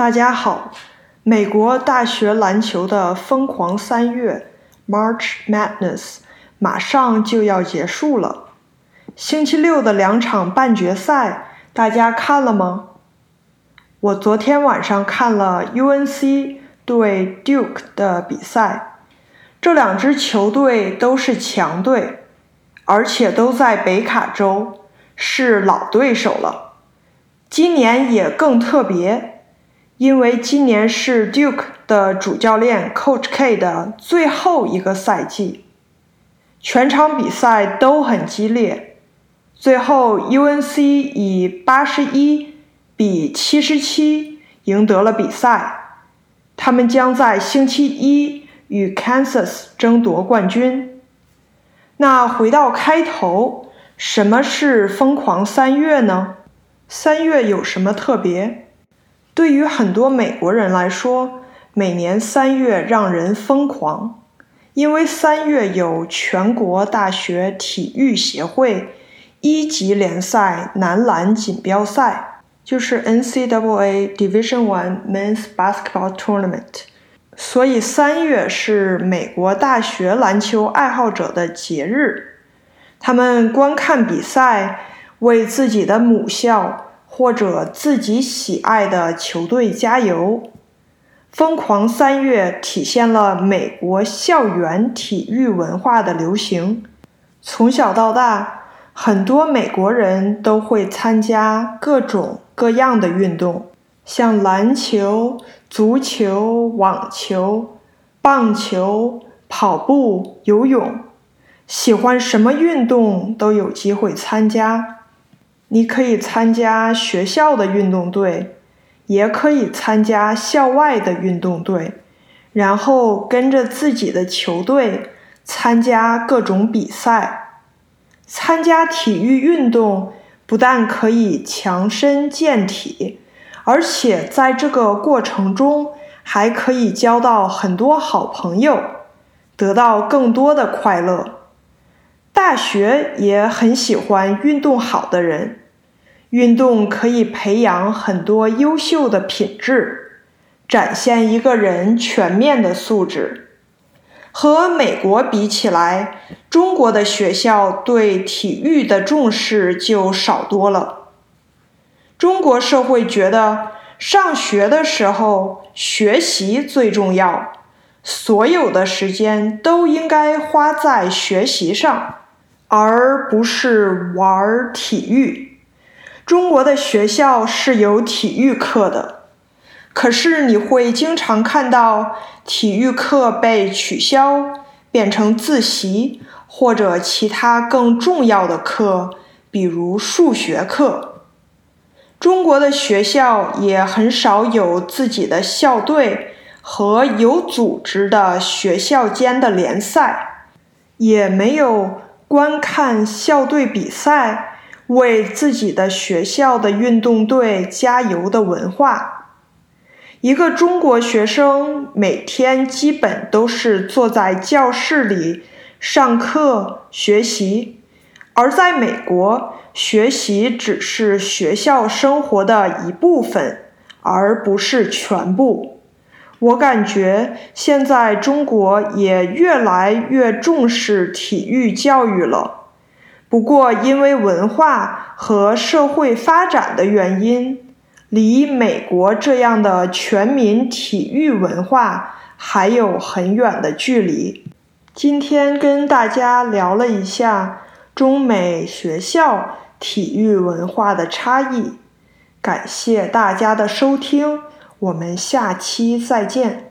大家好，美国大学篮球的疯狂三月 （March Madness） 马上就要结束了。星期六的两场半决赛，大家看了吗？我昨天晚上看了 UNC 对 Duke 的比赛，这两支球队都是强队，而且都在北卡州，是老对手了。今年也更特别。因为今年是 Duke 的主教练 Coach K 的最后一个赛季，全场比赛都很激烈，最后 UNC 以八十一比七十七赢得了比赛，他们将在星期一与 Kansas 争夺冠军。那回到开头，什么是疯狂三月呢？三月有什么特别？对于很多美国人来说，每年三月让人疯狂，因为三月有全国大学体育协会一级联赛男篮锦标赛，就是 NCAA Division One Men's Basketball Tournament，所以三月是美国大学篮球爱好者的节日，他们观看比赛，为自己的母校。或者自己喜爱的球队加油！疯狂三月体现了美国校园体育文化的流行。从小到大，很多美国人都会参加各种各样的运动，像篮球、足球、网球、棒球、跑步、游泳，喜欢什么运动都有机会参加。你可以参加学校的运动队，也可以参加校外的运动队，然后跟着自己的球队参加各种比赛。参加体育运动不但可以强身健体，而且在这个过程中还可以交到很多好朋友，得到更多的快乐。大学也很喜欢运动好的人。运动可以培养很多优秀的品质，展现一个人全面的素质。和美国比起来，中国的学校对体育的重视就少多了。中国社会觉得上学的时候学习最重要，所有的时间都应该花在学习上，而不是玩体育。中国的学校是有体育课的，可是你会经常看到体育课被取消，变成自习或者其他更重要的课，比如数学课。中国的学校也很少有自己的校队和有组织的学校间的联赛，也没有观看校队比赛。为自己的学校的运动队加油的文化。一个中国学生每天基本都是坐在教室里上课学习，而在美国，学习只是学校生活的一部分，而不是全部。我感觉现在中国也越来越重视体育教育了。不过，因为文化和社会发展的原因，离美国这样的全民体育文化还有很远的距离。今天跟大家聊了一下中美学校体育文化的差异，感谢大家的收听，我们下期再见。